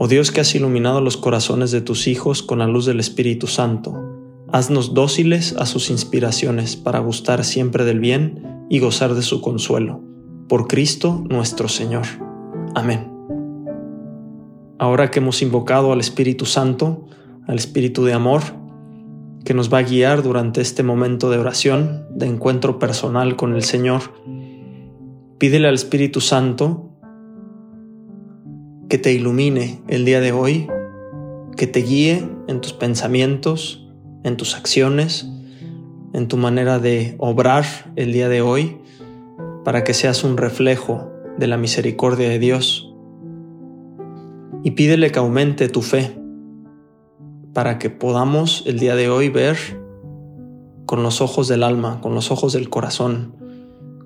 Oh Dios que has iluminado los corazones de tus hijos con la luz del Espíritu Santo, haznos dóciles a sus inspiraciones para gustar siempre del bien y gozar de su consuelo. Por Cristo nuestro Señor. Amén. Ahora que hemos invocado al Espíritu Santo, al Espíritu de amor, que nos va a guiar durante este momento de oración, de encuentro personal con el Señor, pídele al Espíritu Santo que te ilumine el día de hoy, que te guíe en tus pensamientos, en tus acciones, en tu manera de obrar el día de hoy, para que seas un reflejo de la misericordia de Dios. Y pídele que aumente tu fe, para que podamos el día de hoy ver con los ojos del alma, con los ojos del corazón,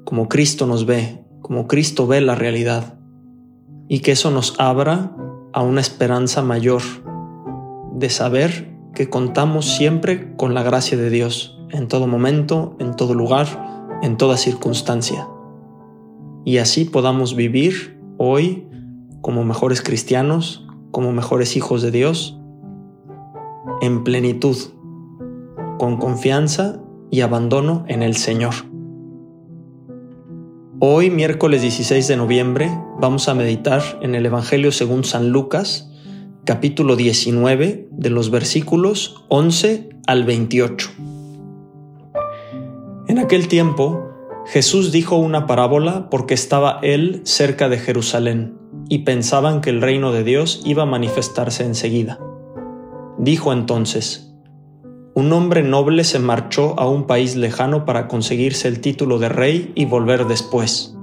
como Cristo nos ve, como Cristo ve la realidad y que eso nos abra a una esperanza mayor de saber que contamos siempre con la gracia de Dios en todo momento, en todo lugar, en toda circunstancia. Y así podamos vivir hoy como mejores cristianos, como mejores hijos de Dios, en plenitud, con confianza y abandono en el Señor. Hoy, miércoles 16 de noviembre, vamos a meditar en el Evangelio según San Lucas, capítulo 19, de los versículos 11 al 28. En aquel tiempo, Jesús dijo una parábola porque estaba él cerca de Jerusalén y pensaban que el reino de Dios iba a manifestarse enseguida. Dijo entonces, un hombre noble se marchó a un país lejano para conseguirse el título de rey y volver después.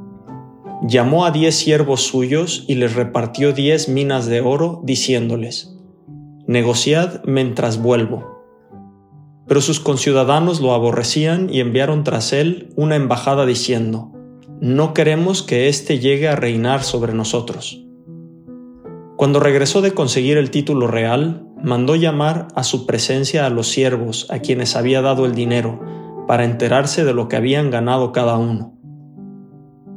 Llamó a diez siervos suyos y les repartió diez minas de oro, diciéndoles, Negociad mientras vuelvo. Pero sus conciudadanos lo aborrecían y enviaron tras él una embajada diciendo, No queremos que éste llegue a reinar sobre nosotros. Cuando regresó de conseguir el título real, mandó llamar a su presencia a los siervos a quienes había dado el dinero, para enterarse de lo que habían ganado cada uno.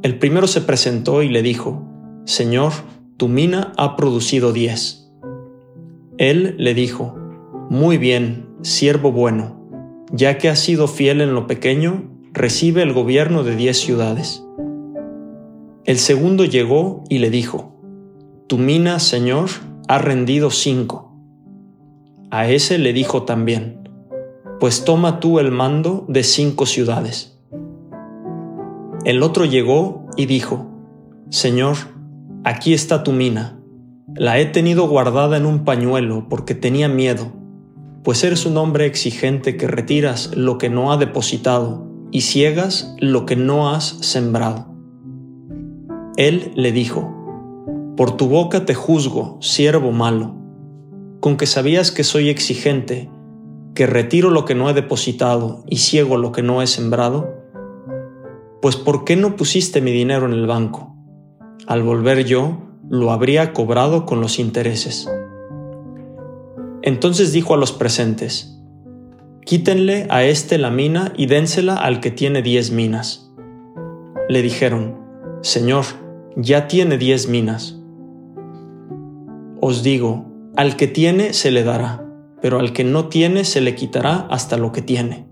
El primero se presentó y le dijo, Señor, tu mina ha producido diez. Él le dijo, Muy bien, siervo bueno, ya que has sido fiel en lo pequeño, recibe el gobierno de diez ciudades. El segundo llegó y le dijo, Tu mina, Señor, ha rendido cinco. A ese le dijo también, pues toma tú el mando de cinco ciudades. El otro llegó y dijo, Señor, aquí está tu mina. La he tenido guardada en un pañuelo porque tenía miedo, pues eres un hombre exigente que retiras lo que no ha depositado y ciegas lo que no has sembrado. Él le dijo, Por tu boca te juzgo, siervo malo con que sabías que soy exigente, que retiro lo que no he depositado y ciego lo que no he sembrado? Pues ¿por qué no pusiste mi dinero en el banco? Al volver yo, lo habría cobrado con los intereses. Entonces dijo a los presentes, Quítenle a éste la mina y dénsela al que tiene diez minas. Le dijeron, Señor, ya tiene diez minas. Os digo, al que tiene se le dará, pero al que no tiene se le quitará hasta lo que tiene.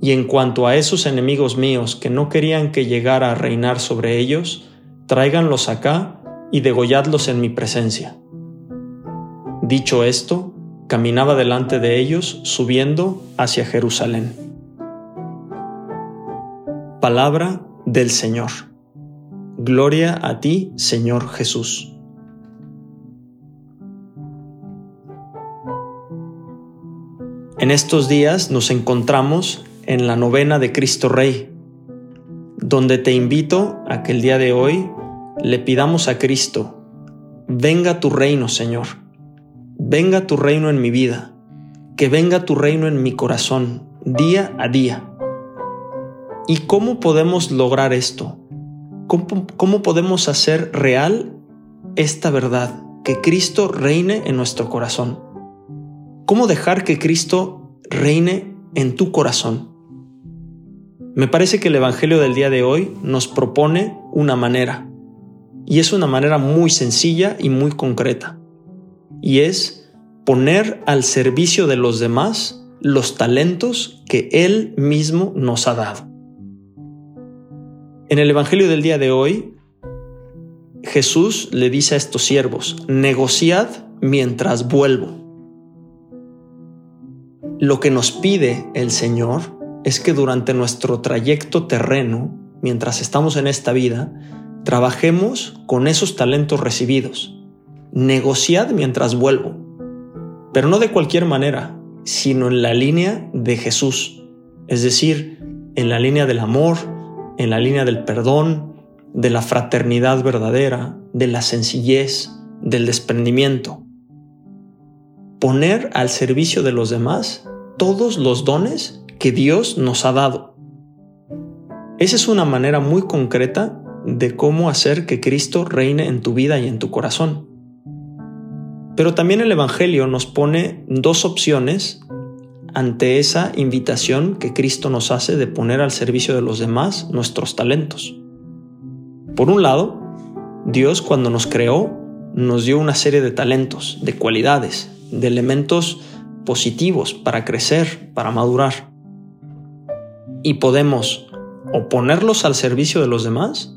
Y en cuanto a esos enemigos míos que no querían que llegara a reinar sobre ellos, tráiganlos acá y degolladlos en mi presencia. Dicho esto, caminaba delante de ellos subiendo hacia Jerusalén. Palabra del Señor. Gloria a ti, Señor Jesús. En estos días nos encontramos en la novena de Cristo Rey, donde te invito a que el día de hoy le pidamos a Cristo, venga tu reino, Señor, venga tu reino en mi vida, que venga tu reino en mi corazón, día a día. ¿Y cómo podemos lograr esto? ¿Cómo, podemos hacer real esta verdad? Que Cristo reine en nuestro corazón. ¿Cómo dejar que Cristo reine en tu corazón? Me parece que el Evangelio del día de hoy nos propone una manera, y es una manera muy sencilla y muy concreta, y es poner al servicio de los demás los talentos que Él mismo nos ha dado. En el Evangelio del día de hoy, Jesús le dice a estos siervos, negociad mientras vuelvo. Lo que nos pide el Señor es que durante nuestro trayecto terreno, mientras estamos en esta vida, trabajemos con esos talentos recibidos. Negociad mientras vuelvo, pero no de cualquier manera, sino en la línea de Jesús, es decir, en la línea del amor, en la línea del perdón, de la fraternidad verdadera, de la sencillez, del desprendimiento. Poner al servicio de los demás todos los dones que Dios nos ha dado. Esa es una manera muy concreta de cómo hacer que Cristo reine en tu vida y en tu corazón. Pero también el Evangelio nos pone dos opciones ante esa invitación que Cristo nos hace de poner al servicio de los demás nuestros talentos. Por un lado, Dios cuando nos creó nos dio una serie de talentos, de cualidades, de elementos positivos para crecer, para madurar. Y podemos o ponerlos al servicio de los demás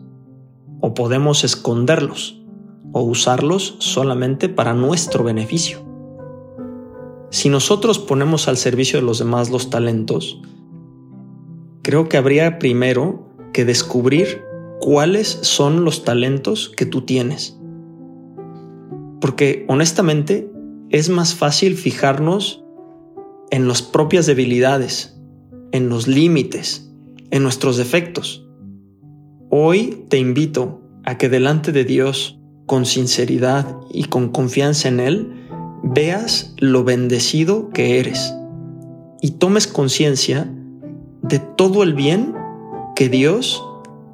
o podemos esconderlos o usarlos solamente para nuestro beneficio. Si nosotros ponemos al servicio de los demás los talentos, creo que habría primero que descubrir cuáles son los talentos que tú tienes. Porque honestamente es más fácil fijarnos en las propias debilidades, en los límites, en nuestros defectos. Hoy te invito a que delante de Dios, con sinceridad y con confianza en Él, veas lo bendecido que eres y tomes conciencia de todo el bien que Dios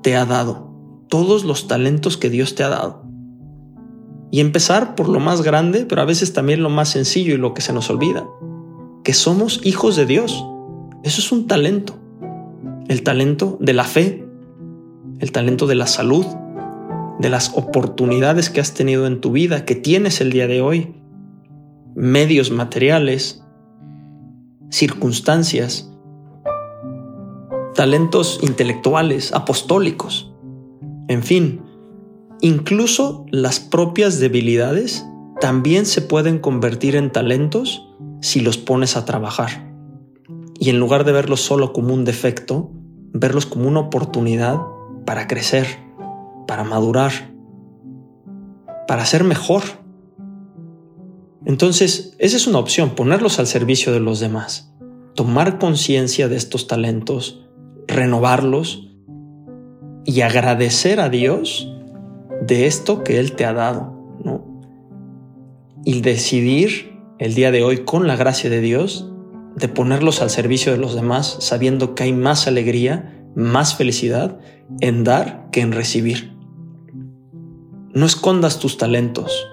te ha dado, todos los talentos que Dios te ha dado. Y empezar por lo más grande, pero a veces también lo más sencillo y lo que se nos olvida, que somos hijos de Dios. Eso es un talento. El talento de la fe, el talento de la salud, de las oportunidades que has tenido en tu vida, que tienes el día de hoy, medios materiales, circunstancias, talentos intelectuales, apostólicos, en fin, incluso las propias debilidades también se pueden convertir en talentos si los pones a trabajar. Y en lugar de verlos solo como un defecto, verlos como una oportunidad para crecer, para madurar, para ser mejor. Entonces, esa es una opción, ponerlos al servicio de los demás, tomar conciencia de estos talentos, renovarlos y agradecer a Dios de esto que Él te ha dado, ¿no? Y decidir el día de hoy, con la gracia de Dios, de ponerlos al servicio de los demás, sabiendo que hay más alegría, más felicidad en dar que en recibir. No escondas tus talentos,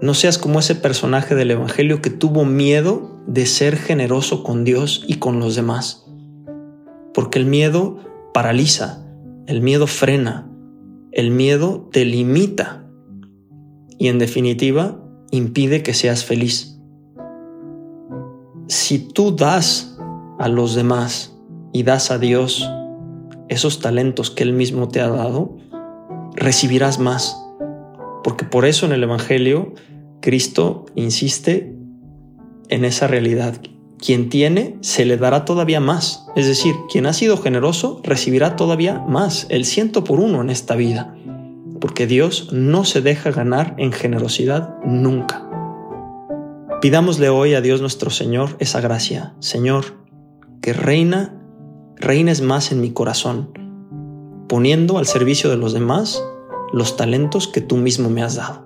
no seas como ese personaje del Evangelio que tuvo miedo de ser generoso con Dios y con los demás. Porque el miedo paraliza, el miedo frena, el miedo te limita y en definitiva impide que seas feliz. Si tú das a los demás y das a Dios esos talentos que Él mismo te ha dado, recibirás más porque por eso en el Evangelio Cristo insiste en esa realidad. Quien tiene, se le dará todavía más. Es decir, quien ha sido generoso recibirá todavía más, el ciento por uno en esta vida. Porque Dios no se deja ganar en generosidad nunca. Pidámosle hoy a Dios nuestro Señor esa gracia. Señor, que reina, reines más en mi corazón, poniendo al servicio de los demás los talentos que tú mismo me has dado.